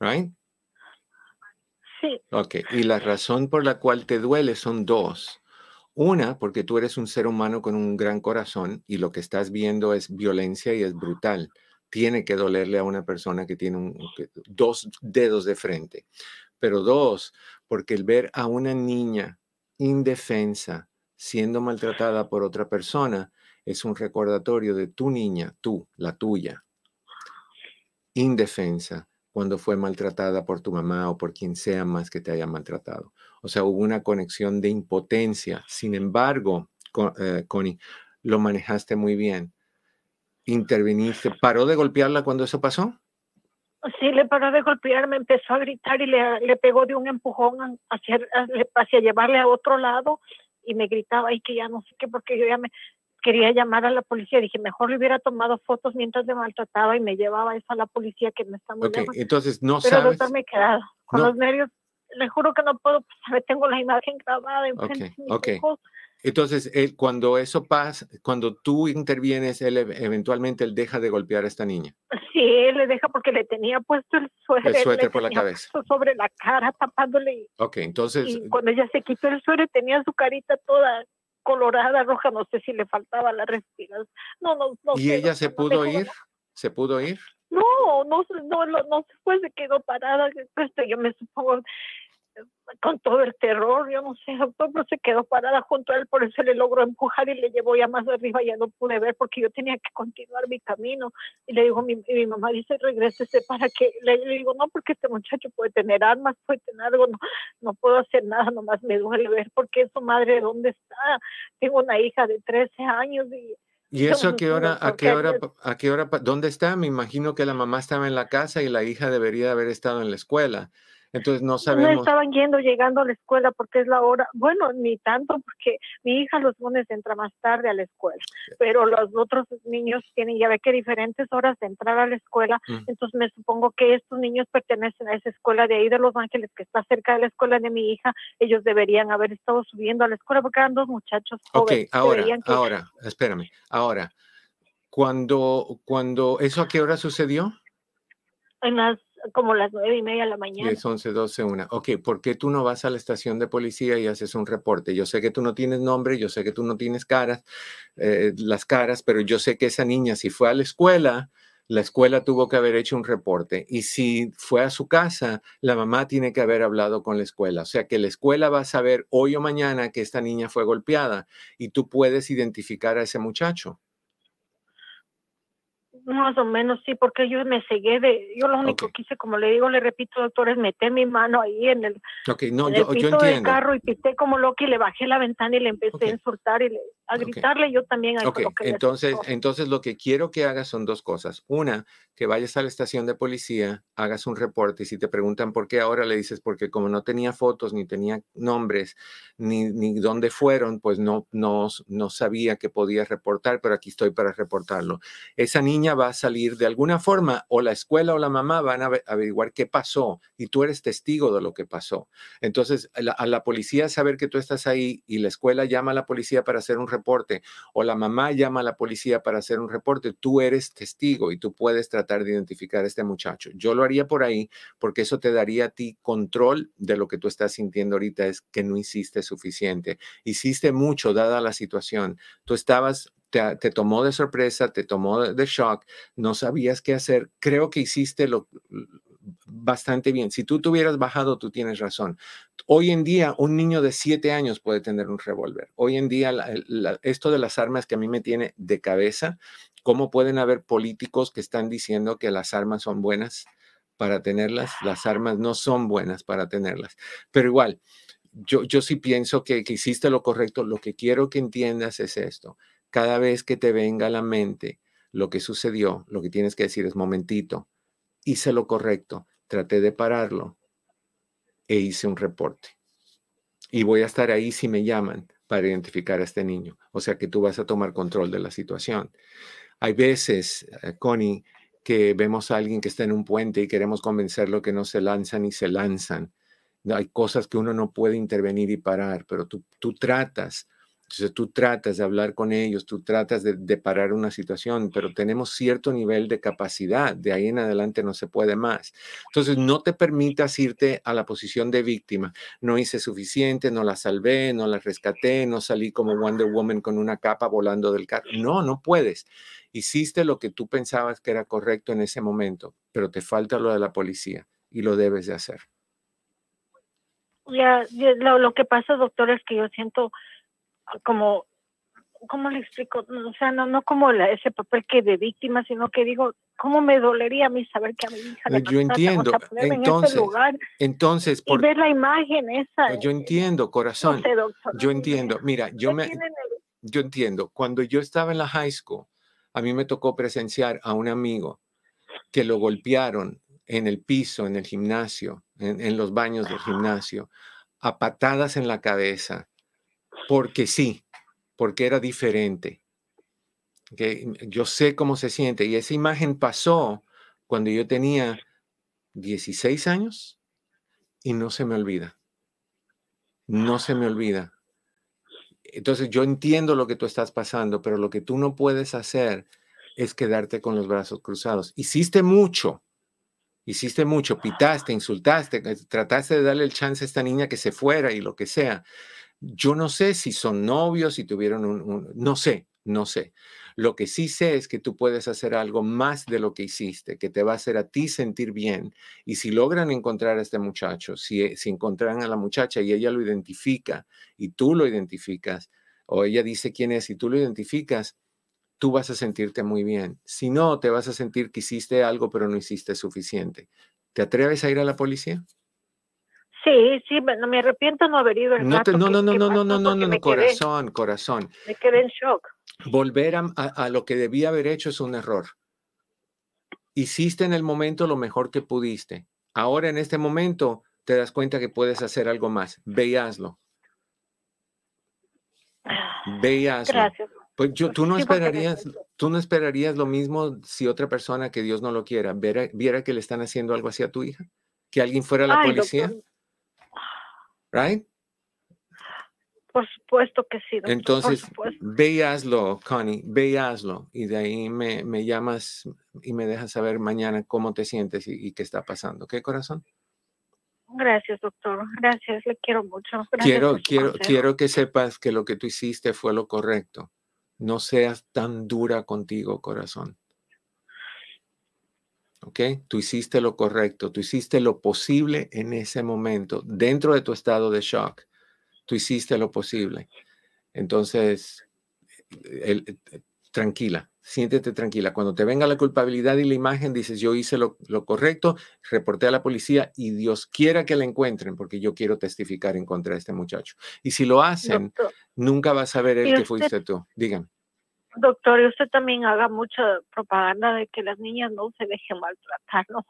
Right? Ok, y la razón por la cual te duele son dos. Una, porque tú eres un ser humano con un gran corazón y lo que estás viendo es violencia y es brutal. Tiene que dolerle a una persona que tiene dos dedos de frente. Pero dos, porque el ver a una niña indefensa siendo maltratada por otra persona es un recordatorio de tu niña, tú, la tuya, indefensa cuando fue maltratada por tu mamá o por quien sea más que te haya maltratado. O sea, hubo una conexión de impotencia. Sin embargo, eh, Connie, lo manejaste muy bien. Interviniste. ¿Paró de golpearla cuando eso pasó? Sí, le paró de golpear, me empezó a gritar y le, pegó de un empujón hacia, hacia llevarle a otro lado y me gritaba y que ya no sé qué, porque yo ya me quería llamar a la policía. Dije, mejor le hubiera tomado fotos mientras me maltrataba y me llevaba eso a la policía que me está muy Ok, entonces no Pero sabes. doctor me he quedado con los nervios le juro que no puedo, pues, tengo la imagen grabada en okay, okay. Entonces, él, cuando eso pasa, cuando tú intervienes, él eventualmente él deja de golpear a esta niña. Sí, él le deja porque le tenía puesto el suéter. El suéter por la cabeza. Sobre la cara, tapándole. Ok, entonces. Y cuando ella se quitó el suéter, tenía su carita toda colorada, roja, no sé si le faltaba la respiración. No, no, no. ¿Y ella se pudo ir? ¿Se pudo ir? No, no, no, no, no se fue, se quedó parada. Este, yo me supongo con todo el terror, yo no sé, doctor, pero se quedó parada junto a él, por eso le logró empujar y le llevó ya más arriba, ya no pude ver porque yo tenía que continuar mi camino. Y le digo, mi, mi mamá dice, regrésese para que, le, digo, no, porque este muchacho puede tener armas, puede tener algo, no, no puedo hacer nada, nomás me duele ver porque su madre, ¿dónde está? Tengo una hija de 13 años y ¿Y eso a qué hora, a qué hora, a qué hora, dónde está? Me imagino que la mamá estaba en la casa y la hija debería haber estado en la escuela. Entonces no sabemos. No estaban yendo, llegando a la escuela porque es la hora. Bueno, ni tanto porque mi hija los lunes entra más tarde a la escuela, pero los otros niños tienen ya ve que diferentes horas de entrar a la escuela. Mm. Entonces me supongo que estos niños pertenecen a esa escuela de ahí de Los Ángeles que está cerca de la escuela de mi hija. Ellos deberían haber estado subiendo a la escuela porque eran dos muchachos jóvenes. Ok, ahora, ahora, espérame, ahora. Cuando, cuando, ¿eso a qué hora sucedió? En las como las nueve y media de la mañana. 10, 11, 12, 1. Ok, ¿por qué tú no vas a la estación de policía y haces un reporte? Yo sé que tú no tienes nombre, yo sé que tú no tienes caras, eh, las caras, pero yo sé que esa niña, si fue a la escuela, la escuela tuvo que haber hecho un reporte. Y si fue a su casa, la mamá tiene que haber hablado con la escuela. O sea que la escuela va a saber hoy o mañana que esta niña fue golpeada y tú puedes identificar a ese muchacho. Más o menos, sí, porque yo me cegué de, yo lo único que hice, como le digo, le repito, doctor, es meter mi mano ahí en el, no, yo, pito del carro y pisé como loco y le bajé la ventana y le empecé a insultar y a gritarle yo también. A entonces, entonces lo que quiero que hagas son dos cosas. Una, que vayas a la estación de policía, hagas un reporte y si te preguntan por qué ahora le dices, porque como no tenía fotos, ni tenía nombres, ni, ni dónde fueron, pues no, no, no sabía que podía reportar, pero aquí estoy para reportarlo. Esa niña va a salir de alguna forma o la escuela o la mamá van a averiguar qué pasó y tú eres testigo de lo que pasó. Entonces, a la, policía saber que tú estás ahí y la escuela llama a la policía para hacer un reporte o la mamá llama a la policía para hacer un reporte, tú eres testigo y tú puedes tratar de identificar a este muchacho. Yo lo haría por ahí porque eso te daría a ti control de lo que tú estás sintiendo ahorita es que no hiciste suficiente. Hiciste mucho dada la situación. Tú estabas te, tomó de sorpresa, te tomó de, shock, no sabías qué hacer. Creo que hiciste lo bastante bien. Si tú te hubieras bajado, tú tienes razón. Hoy en día, un niño de siete años puede tener un revólver. Hoy en día, esto de las armas que a mí me tiene de cabeza, ¿cómo pueden haber políticos que están diciendo que las armas son buenas? para tenerlas, las armas no son buenas para tenerlas. Pero igual, yo, yo sí pienso que, que hiciste lo correcto. Lo que quiero que entiendas es esto. Cada vez que te venga a la mente lo que sucedió, lo que tienes que decir es, momentito, hice lo correcto, traté de pararlo e hice un reporte. Y voy a estar ahí si me llaman para identificar a este niño. O sea que tú vas a tomar control de la situación. Hay veces, eh, Connie, que vemos a alguien que está en un puente y queremos convencerlo que no se lanzan y se lanzan. Hay cosas que uno no puede intervenir y parar, pero tú, tú tratas entonces tú tratas de hablar con ellos, tú tratas de, parar una situación, pero tenemos cierto nivel de capacidad, de ahí en adelante no se puede más. Entonces no te permitas irte a la posición de víctima. No hice suficiente, no la salvé, no la rescaté, no salí como Wonder Woman con una capa volando del carro. No, no puedes. Hiciste lo que tú pensabas que era correcto en ese momento, pero te falta lo de la policía y lo debes de hacer. Ya, lo, lo que pasa, doctor, es que yo siento como, ¿cómo le explico? O sea, no, no como ese papel que de víctima, sino que digo, ¿cómo me dolería a mí saber que a mi hija le Yo entiendo. entonces, lugar entonces por, y ver la imagen esa. Yo entiendo, corazón. yo entiendo. Mira, yo me, yo entiendo. Cuando yo estaba en la high school, a mí me tocó presenciar a un amigo que lo golpearon en el piso, en el gimnasio, en, en los baños del gimnasio, a patadas en la cabeza porque sí, porque era diferente. Que yo sé cómo se siente y esa imagen pasó cuando yo tenía 16 años y no se me olvida. No se me olvida. Entonces yo entiendo lo que tú estás pasando, pero lo que tú no puedes hacer es quedarte con los brazos cruzados. Hiciste mucho, hiciste mucho, pitaste, insultaste, trataste de darle el chance a esta niña que se fuera y lo que sea, yo no sé si son novios, si tuvieron un, no sé, no sé. Lo que sí sé es que tú puedes hacer algo más de lo que hiciste, que te va a hacer a ti sentir bien. Y si logran encontrar a este muchacho, si, si encontraran a la muchacha y ella lo identifica y tú lo identificas, o ella dice quién es y tú lo identificas, tú vas a sentirte muy bien. Si no, te vas a sentir que hiciste algo pero no hiciste suficiente. ¿Te atreves a ir a la policía? Sí, sí, no me arrepiento no haber ido el no, no, no, no, no, no, no, no, no, corazón, corazón. Me quedé en shock. Volver a, a, lo que debía haber hecho es un error. Hiciste en el momento lo mejor que pudiste. Ahora en este momento te das cuenta que puedes hacer algo más. Ve y hazlo. Ve y hazlo. Gracias. Pues yo, tú no esperarías, tú no esperarías lo mismo si otra persona que Dios no lo quiera viera, viera que le están haciendo algo así a tu hija, que alguien fuera a la policía. ¿Right? Por supuesto que sí. Entonces, ve Connie, ve y de ahí me, me, llamas y me dejas saber mañana cómo te sientes y, qué está pasando. ¿Qué corazón? Gracias, doctor. Gracias, le quiero mucho. quiero, quiero, quiero que sepas que lo que tú hiciste fue lo correcto. No seas tan dura contigo, corazón. ¿Ok? Tú hiciste lo correcto, tú hiciste lo posible en ese momento, dentro de tu estado de shock, tú hiciste lo posible. Entonces, eh, tranquila, siéntete tranquila. Cuando te venga la culpabilidad y la imagen, dices, yo hice lo, correcto, reporté a la policía y Dios quiera que la encuentren porque yo quiero testificar en contra de este muchacho. Y si lo hacen, nunca vas a ver el que fuiste tú. Díganme. Doctor, y usted también haga mucha propaganda de que las niñas no se dejen maltratar, ¿no?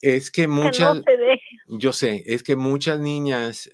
Es que muchas, yo sé, es que muchas niñas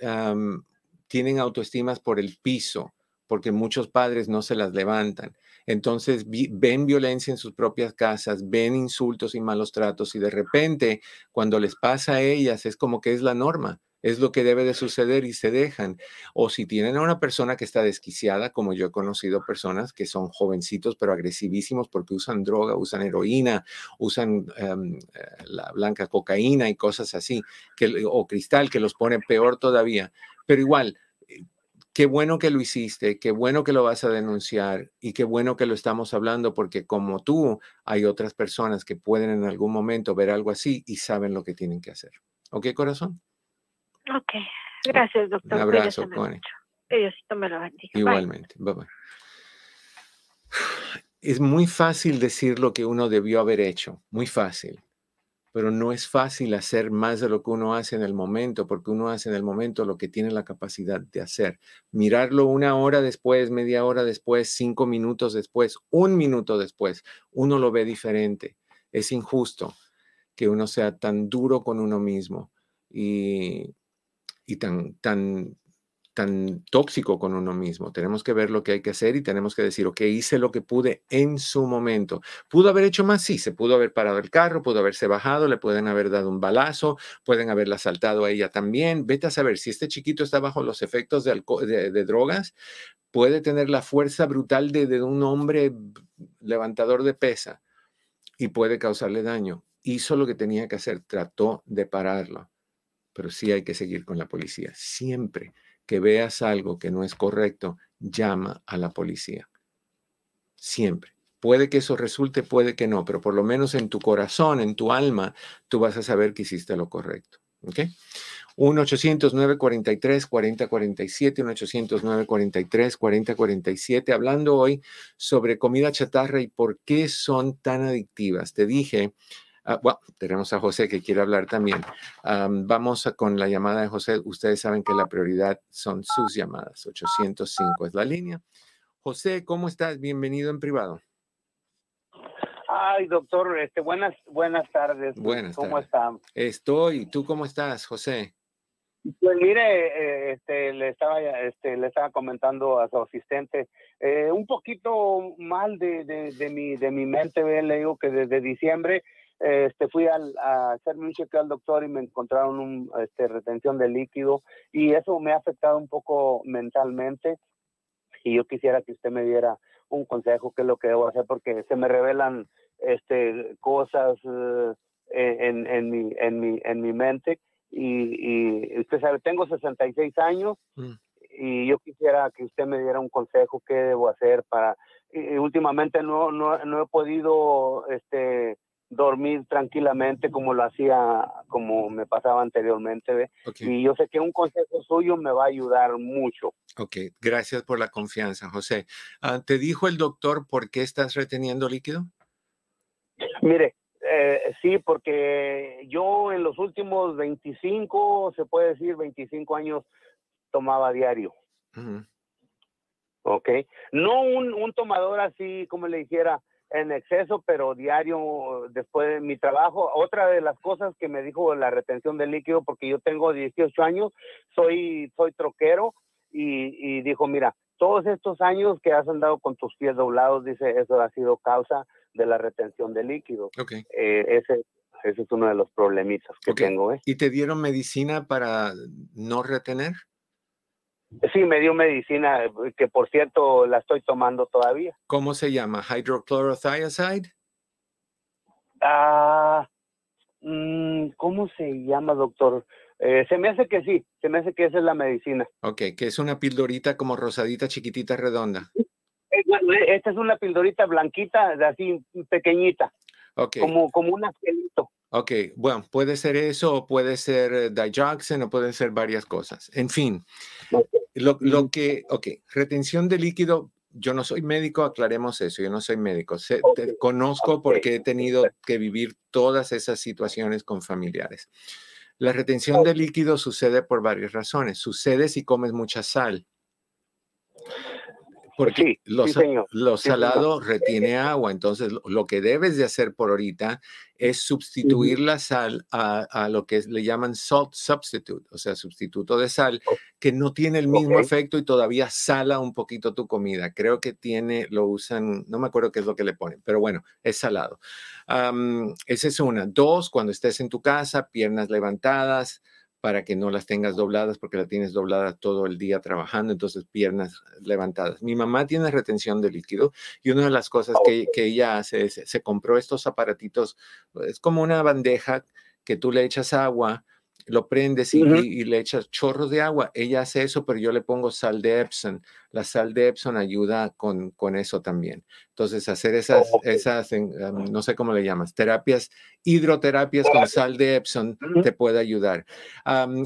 tienen autoestimas por el piso, porque muchos padres no se las levantan. Entonces ven violencia en sus propias casas, ven insultos y malos tratos y de repente cuando les pasa a ellas es como que es la norma es lo que debe de suceder y se dejan. O si tienen a una persona que está desquiciada, como yo he conocido personas que son jovencitos pero agresivísimos porque usan droga, usan heroína, usan em, eh, la blanca cocaína y cosas así, que, o cristal, que los pone peor todavía. Pero igual, eh, qué bueno que lo hiciste, qué bueno que lo vas a denunciar y qué bueno que lo estamos hablando porque como tú, hay otras personas que pueden en algún momento ver algo así y saben lo que tienen que hacer. ¿Ok, corazón? Ok, gracias, doctor. Un abrazo, Connie. Diosito me lo bendiga. Igualmente, bye. bye Es muy fácil decir lo que uno debió haber hecho, muy fácil. pero no es fácil hacer más de lo que uno hace en el momento, porque uno hace en el momento lo que tiene la capacidad de hacer. Mirarlo una hora después, media hora después, cinco minutos después, un minuto después, uno lo ve diferente. Es injusto que uno sea tan duro con uno mismo y, y tan, tan tan tóxico con uno mismo. Tenemos que ver lo que hay que hacer y tenemos que decir, ok, hice lo que pude en su momento. ¿Pudo haber hecho más? Sí, se pudo haber parado el carro, pudo haberse bajado, le pueden haber dado un balazo, pueden haberla asaltado a ella también. Vete a saber, si este chiquito está bajo los efectos de, drogas, puede tener la fuerza brutal de, de un hombre levantador de pesa y puede causarle daño. Hizo lo que tenía que hacer, trató de pararlo, pero sí hay que seguir con la policía, siempre que veas algo que no es correcto, llama a la policía. Siempre. Puede que eso resulte, puede que no, pero por lo menos en tu corazón, en tu alma, tú vas a saber que hiciste lo correcto. ¿Ok? 1-800-943-4047, 1-800-943-4047, hablando hoy sobre comida chatarra y por qué son tan adictivas. Te dije Ah, bueno, tenemos a José que quiere hablar también. vamos con la llamada de José. Ustedes saben que la prioridad son sus llamadas. 805 es la línea. José, ¿cómo estás? Bienvenido en privado. Ay, doctor, este, buenas, buenas tardes. Buenas ¿Cómo están? Estoy. ¿Tú cómo estás, José? Pues mire, eh, este, le estaba, este, le estaba comentando a su asistente eh, un poquito mal de, de, de, mi, de mi mente. Le digo que desde diciembre este, fui al, a hacerme un chequeo al doctor y me encontraron un, este, retención de líquido y eso me ha afectado un poco mentalmente y yo quisiera que usted me diera un consejo qué es lo que debo hacer porque se me revelan este cosas eh, en, en, mi, en, mi, en mi mente y, y usted sabe, tengo 66 años mm. y yo quisiera que usted me diera un consejo qué debo hacer para y, últimamente no, no, no he podido este dormir tranquilamente como lo hacía, como me pasaba anteriormente. Y yo sé que un consejo suyo me va a ayudar mucho. Ok, gracias por la confianza, José. Ah, ¿Te dijo el doctor por qué estás reteniendo líquido? Mire, eh, sí, porque yo en los últimos 25, se puede decir 25 años, tomaba diario. Ok, no un, un tomador así, como le dijera, en exceso, pero diario después de mi trabajo. Otra de las cosas que me dijo la retención de líquido, porque yo tengo 18 años, soy, soy troquero, y, dijo, mira, todos estos años que has andado con tus pies doblados, dice, eso ha sido causa de la retención de líquido. Eh, ese, ese es uno de los problemitas que tengo. ¿eh? ¿Y te dieron medicina para no retener? Sí, me dio medicina, que por cierto la estoy tomando todavía. ¿Cómo se llama? ¿Hydrochlorothiazide? Ah, mm, ¿cómo se llama, doctor? Eh, se me hace que sí, se me hace que esa es la medicina. Ok, que es una pildorita como rosadita, chiquitita, redonda. Eh, esta es una pildorita blanquita, así pequeñita. Okay. Como, como un angelito. Ok, bueno, puede ser eso, o puede ser eh, digoxin, o pueden ser varias cosas. En fin, lo, lo, que, ok, retención de líquido, yo no soy médico, aclaremos eso, yo no soy médico. te conozco porque he tenido que vivir todas esas situaciones con familiares. La retención de líquido sucede por varias razones. Sucede si comes mucha sal. Porque lo, salado retiene agua, entonces lo que debes de hacer por ahorita es sustituir la sal a, lo que le llaman salt substitute, o sea, sustituto de sal, que no tiene el mismo efecto y todavía sala un poquito tu comida. Creo que tiene, lo usan, no me acuerdo qué es lo que le ponen, pero bueno, es salado. esa es una. Dos, cuando estés en tu casa, piernas levantadas, para que no las tengas dobladas porque la tienes doblada todo el día trabajando, entonces piernas levantadas. Mi mamá tiene retención de líquido y una de las cosas que, que ella hace es, se compró estos aparatitos, es como una bandeja que tú le echas agua, lo prendes y, le echas chorros de agua. Ella hace eso, pero yo le pongo sal de Epson. La sal de Epson ayuda con, con eso también. Entonces, hacer esas, esas no sé cómo le llamas, terapias, hidroterapias con sal de Epson te puede ayudar.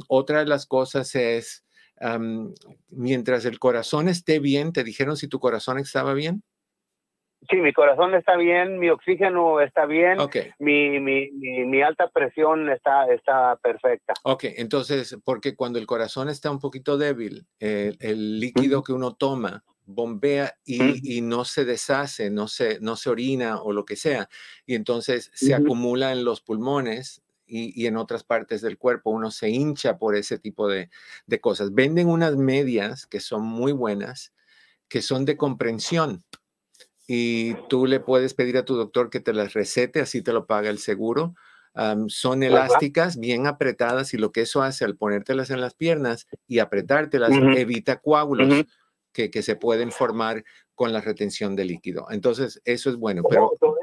otra de las cosas es, mientras el corazón esté bien, ¿te dijeron si tu corazón estaba bien? Sí, mi corazón está bien, mi oxígeno está bien, mi, mi, mi, alta presión está, está perfecta. Ok, entonces, porque cuando el corazón está un poquito débil, el líquido que uno toma bombea y, y, no se deshace, no se, no se orina o lo que sea, y entonces se acumula en los pulmones y, y, en otras partes del cuerpo, uno se hincha por ese tipo de, de cosas. Venden unas medias que son muy buenas, que son de comprensión y tú le puedes pedir a tu doctor que te las recete, así te lo paga el seguro. son elásticas, bien apretadas y lo que eso hace al ponértelas en las piernas y apretártelas evita coágulos que, que, se pueden formar con la retención de líquido. Entonces, eso es bueno. Pero, eso,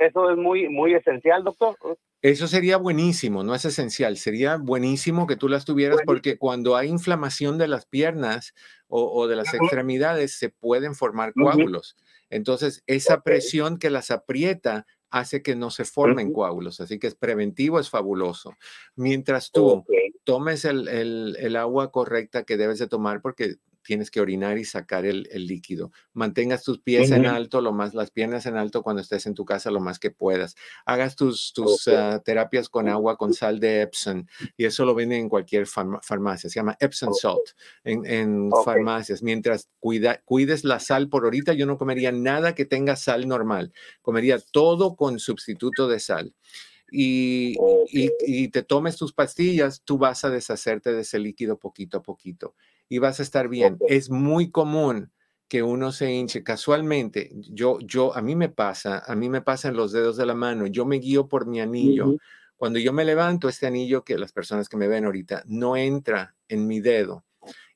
eso, es muy, muy esencial, doctor. Eso sería buenísimo, no es esencial. Sería buenísimo que tú las tuvieras porque cuando hay inflamación de las piernas o, de las extremidades, se pueden formar coágulos. Entonces, esa presión que las aprieta hace que no se formen coágulos, así que es preventivo, es fabuloso. Mientras tú tomes el, el, agua correcta que debes de tomar, porque tienes que orinar y sacar el, líquido. Mantengas tus pies en alto, lo más, las piernas en alto cuando estés en tu casa lo más que puedas. Hagas tus, tus ah, terapias con agua, con sal de Epsom, y eso lo venden en cualquier farmacia. Se llama Epsom Salt en, farmacias. Mientras cuida, cuides la sal por ahorita, yo no comería nada que tenga sal normal. Comería todo con sustituto de sal. Y, y, y, te tomes tus pastillas, tú vas a deshacerte de ese líquido poquito a poquito y vas a estar bien. Es muy común que uno se hinche casualmente. Yo, yo, a mí me pasa, a mí me pasa en los dedos de la mano. Yo me guío por mi anillo. Cuando yo me levanto, este anillo que las personas que me ven ahorita no entra en mi dedo.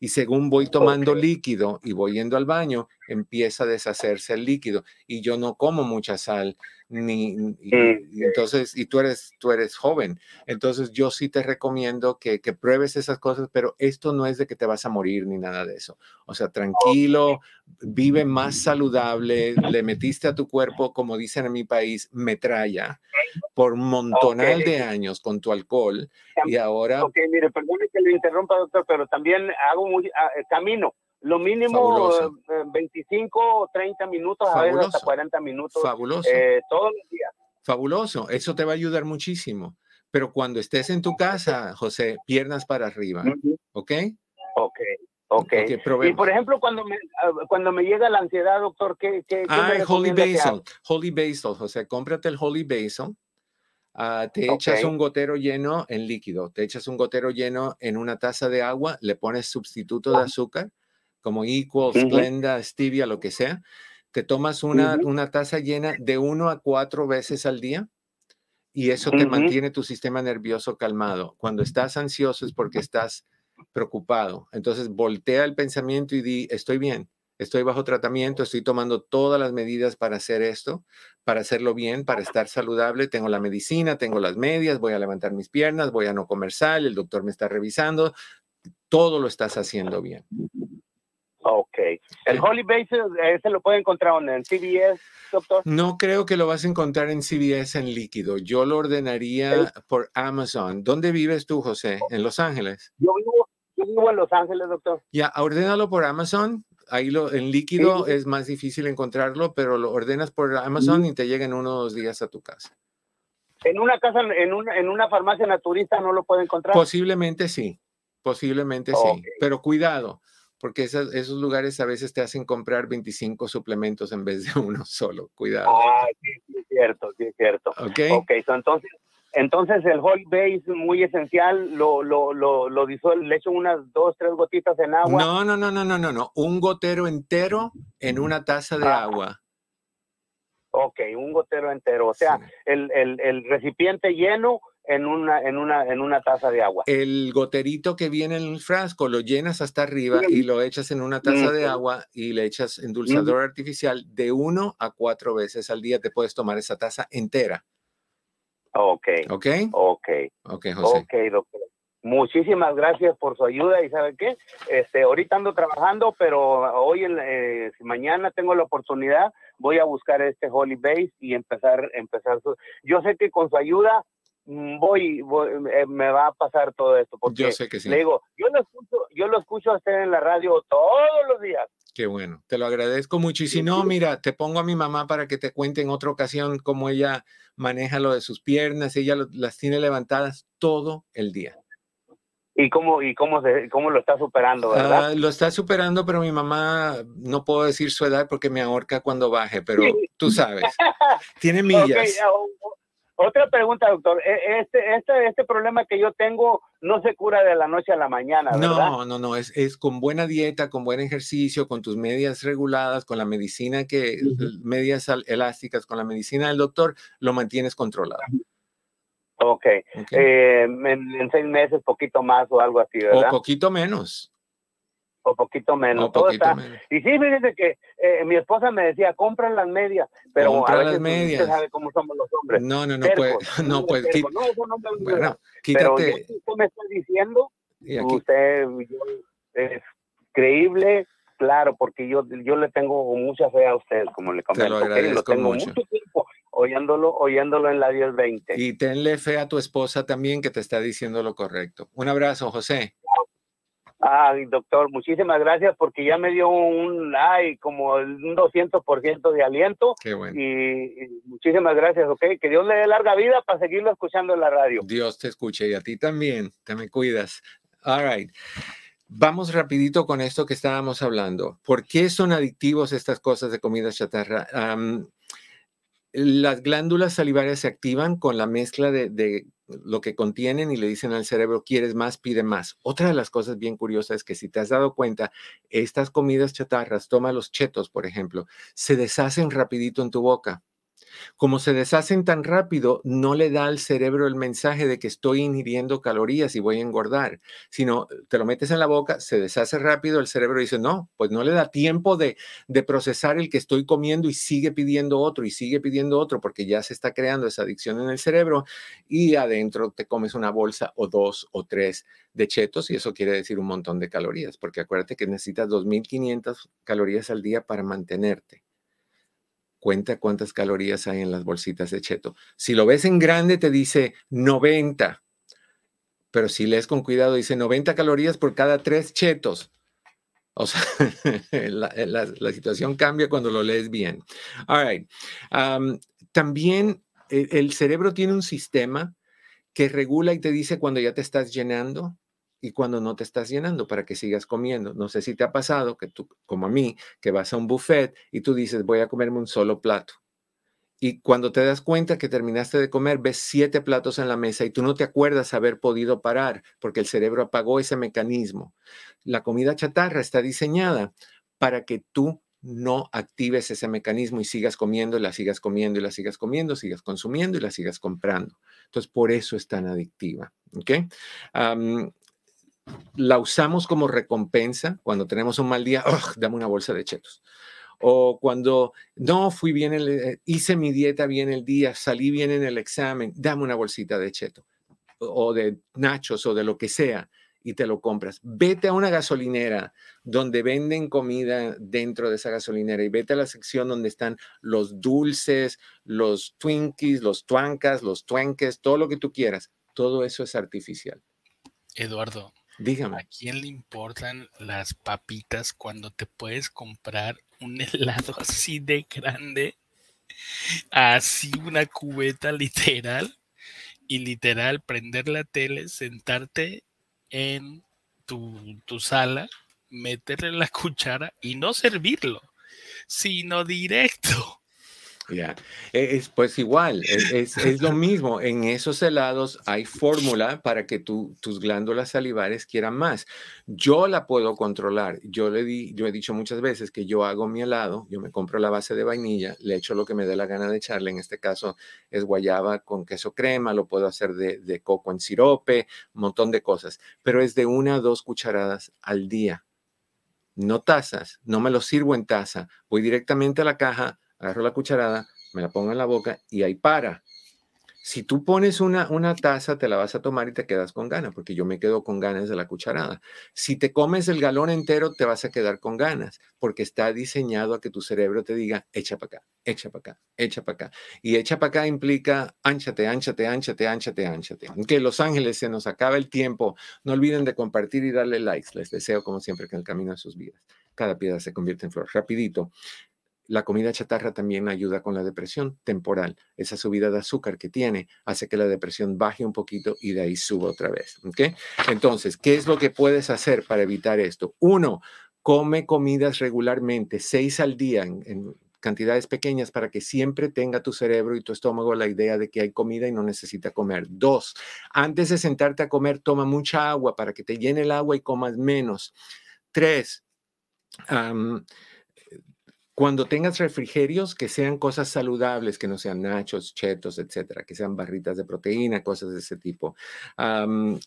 Y según voy tomando líquido y voy yendo al baño, empieza a deshacerse el líquido. Y yo no como mucha sal ni, y, entonces, y tú eres, tú eres joven, entonces yo sí te recomiendo que, que, pruebes esas cosas, pero esto no es de que te vas a morir ni nada de eso. O sea, tranquilo, vive más saludable, le metiste a tu cuerpo, como dicen en mi país, metralla por montonal de años con tu alcohol y ahora... Ok, mire, perdone que le interrumpa, doctor, pero también hago muy, eh, camino lo mínimo 25 o 30 minutos, a veces hasta 40 minutos. Fabuloso. Eh, todos los días. Fabuloso. Eso te va a ayudar muchísimo. Pero cuando estés en tu casa, José, piernas para arriba. ¿Ok? Ok. Ok. y por ejemplo, cuando me, ah, cuando me llega la ansiedad, doctor, ¿qué, qué, ah, Holy Basil. Holy Basil, José, cómprate el Holy Basil. Ah, te echas un gotero lleno en líquido, te echas un gotero lleno en una taza de agua, le pones sustituto de azúcar como Equal, Splenda, Stevia, lo que sea, te tomas una, una taza llena de uno a cuatro veces al día y eso te mantiene tu sistema nervioso calmado. Cuando estás ansioso es porque estás preocupado. Entonces voltea el pensamiento y di, estoy bien, estoy bajo tratamiento, estoy tomando todas las medidas para hacer esto, para hacerlo bien, para estar saludable. Tengo la medicina, tengo las medias, voy a levantar mis piernas, voy a no comer sal, el doctor me está revisando, todo lo estás haciendo bien. Ok. ¿El Holy Base ese lo puede encontrar en CBS, doctor? No creo que lo vas a encontrar en CBS en líquido. Yo lo ordenaría por Amazon. ¿Dónde vives tú, José? ¿En Los Ángeles? Yo vivo, yo vivo en Los Ángeles, doctor. Ya, ordénalo por Amazon. Ahí lo, en líquido es más difícil encontrarlo, pero lo ordenas por Amazon y te llega en unos días a tu casa. En una casa, en una, en una farmacia naturista no lo puede encontrar. Posiblemente sí, posiblemente sí, pero cuidado porque esos lugares a veces te hacen comprar 25 suplementos en vez de uno solo. Cuidado. Ah, sí, es cierto, sí, es cierto. Ok. Ok, entonces, entonces el Whole Base muy esencial, lo, lo, lo, lo disuelvo, le echo unas dos, tres gotitas en agua. No, no, no, no, no, no, no. Un gotero entero en una taza de ah. agua. Ok, un gotero entero. O sea, el, el, el recipiente lleno en una, en una, en una taza de agua. El goterito que viene en el frasco lo llenas hasta arriba y lo echas en una taza de agua y le echas endulzador artificial de uno a cuatro veces al día. Te puedes tomar esa taza entera. Ok. Ok. Ok. Ok, José. Ok, doctor. Muchísimas gracias por su ayuda y ¿sabe qué? Este, ahorita ando trabajando, pero hoy, en, eh, mañana tengo la oportunidad, voy a buscar este Holy Base y empezar, empezar su... Yo sé que con su ayuda mm, voy, eh, me va a pasar todo esto. Porque yo sé que sí. Le digo, yo lo escucho, yo lo escucho a usted en la radio todos los días. Qué bueno, te lo agradezco mucho. Y si no, mira, te pongo a mi mamá para que te cuente en otra ocasión cómo ella maneja lo de sus piernas. Ella las tiene levantadas todo el día. ¿Y cómo, y cómo, cómo lo está superando, verdad? Ah, lo está superando, pero mi mamá, no puedo decir su edad porque me ahorca cuando baje, pero tú sabes, tiene millas. Otra pregunta, doctor. E, este, este, este problema que yo tengo no se cura de la noche a la mañana, ¿verdad? No, no, no. Es, es con buena dieta, con buen ejercicio, con tus medias reguladas, con la medicina que, medias elásticas, con la medicina del doctor, lo mantienes controlado. Ok. Eh, en, seis meses, poquito más o algo así, ¿verdad? O poquito menos. O poquito menos. Todo está... Y sí, fíjese que eh, mi esposa me decía, compran las medias, pero Compra a veces las medias. usted sabe cómo somos los hombres. No, no, no puede. No, puede. No, eso no me bueno, Pero quítate. usted me está diciendo, Y aquí- usted yo, es creíble, claro, porque yo, yo le tengo mucha fe a usted, como le comento. lo ¿ok? agradezco tengo mucho. tiempo oyéndolo, oyéndolo en la 1020. Y tenle fe a tu esposa también que te está diciendo lo correcto. Un abrazo, José. Ay, doctor, muchísimas gracias porque ya me dio un, ay, como un 200% de aliento. Qué bueno. Y, y muchísimas gracias, ok. Que Dios le dé larga vida para seguirlo escuchando en la radio. Dios te escuche y a ti también. Te me cuidas. All right. Vamos rapidito con esto que estábamos hablando. ¿Por qué son adictivos estas cosas de comida chatarra? Las glándulas salivarias se activan con la mezcla de, de lo que contienen y le dicen al cerebro, quieres más, pide más. Otra de las cosas bien curiosas es que si te has dado cuenta, estas comidas chatarras, toma los chetos, por ejemplo, se deshacen rapidito en tu boca. Como se deshacen tan rápido, no le da al cerebro el mensaje de que estoy ingiriendo calorías y voy a engordar, sino te lo metes en la boca, se deshace rápido, el cerebro dice, no, pues no le da tiempo de, de procesar el que estoy comiendo y sigue pidiendo otro y sigue pidiendo otro porque ya se está creando esa adicción en el cerebro y adentro te comes una bolsa o dos o tres de chetos y eso quiere decir un montón de calorías, porque acuérdate que necesitas 2.500 calorías al día para mantenerte cuenta cuántas calorías hay en las bolsitas de cheto. Si lo ves en grande, te dice 90, pero si lees con cuidado, dice 90 calorías por cada tres chetos. O sea, la, la- la situación cambia cuando lo lees bien. All right. Am, también eh, el cerebro tiene un sistema que regula y te dice cuando ya te estás llenando y cuando no te estás llenando para que sigas comiendo. No sé si te ha pasado que tú, como a mí, que vas a un buffet y tú dices, voy a comerme un solo plato. Y cuando te das cuenta que terminaste de comer, ves siete platos en la mesa y tú no te acuerdas haber podido parar porque el cerebro apagó ese mecanismo. La comida chatarra está diseñada para que tú no actives ese mecanismo y sigas comiendo y la sigas comiendo y la sigas comiendo, sigas consumiendo y la sigas comprando. Entonces, por eso es tan adictiva. ¿ok? Am, la usamos como recompensa cuando tenemos un mal día, "Ugh, dame una bolsa de chetos. O cuando no fui bien, el- eh, hice mi dieta bien el día, salí bien en el examen, dame una bolsita de cheto o de nachos o de lo que sea y te lo compras. Vete a una gasolinera donde venden comida dentro de esa gasolinera y vete a la sección donde están los dulces, los Twinkies, los Twancas, los Twankes, todo lo que tú quieras. Todo eso es artificial. Eduardo, Dígame. ¿a quién le importan las papitas cuando te puedes comprar un helado así de grande? Así una cubeta literal y literal prender la tele, sentarte en tu, tu sala, meterle la cuchara y no servirlo, sino directo. Ya, e- Es, pues igual, es, es- es lo mismo. En esos helados hay fórmula para que tu- tus glándulas salivares quieran más. Yo la puedo controlar. Yo le di, yo he dicho muchas veces que yo hago mi helado, yo me compro la base de vainilla, le echo lo que me dé la gana de echarle. En este caso es guayaba con queso crema, lo puedo hacer de, de coco en sirope, un montón de cosas, pero es de una a dos cucharadas al día. No tazas, no me lo sirvo en taza. Voy directamente a la caja, agarro la cucharada, me la pongo en la boca y ahí para. Si tú pones una, una taza, te la vas a tomar y te quedas con ganas, porque yo me quedo con ganas de la cucharada. Si te comes el galón entero, te vas a quedar con ganas, porque está diseñado a que tu cerebro te diga, echa para acá, echa para acá, echa para acá. Y echa para acá implica, ánchate, ánchate, ánchate, ánchate, ánchate. Aunque Los Ángeles se nos acaba el tiempo, no olviden de compartir y darle likes. Les deseo, como siempre, que en el camino de sus vidas cada piedra se convierte en flor. Rapidito, la comida chatarra también ayuda con la depresión temporal. Esa subida de azúcar que tiene hace que la depresión baje un poquito y de ahí suba otra vez. ¿ok? Entonces, ¿qué es lo que puedes hacer para evitar esto? Uno, come comidas regularmente, seis al día en, cantidades pequeñas para que siempre tenga tu cerebro y tu estómago la idea de que hay comida y no necesita comer. Dos, antes de sentarte a comer, toma mucha agua para que te llene el agua y comas menos. Tres, cuando tengas refrigerios, que sean cosas saludables, que no sean nachos, chetos, etcétera, que sean barritas de proteína, cosas de ese tipo.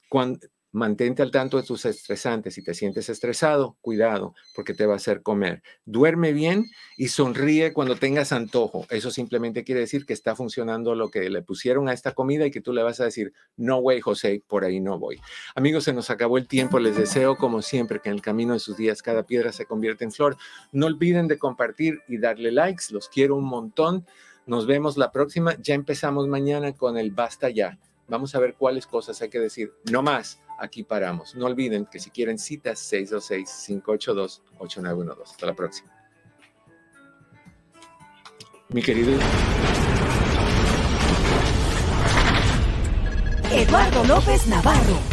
cuando, Mantente al tanto de tus estresantes. Si te sientes estresado, cuidado, porque te va a hacer comer. Duerme bien y sonríe cuando tengas antojo. Eso simplemente quiere decir que está funcionando lo que le pusieron a esta comida y que tú le vas a decir, no, güey, José, por ahí no voy. Amigos, se nos acabó el tiempo. Les deseo, como siempre, que en el camino de sus días cada piedra se convierta en flor. No olviden de compartir y darle likes. Los quiero un montón. Nos vemos la próxima. Ya empezamos mañana con el basta ya. Vamos a ver cuáles cosas hay que decir. No más aquí paramos. No olviden que si quieren citas, 626-582-8912. Hasta la próxima. Mi querido. Eduardo López Navarro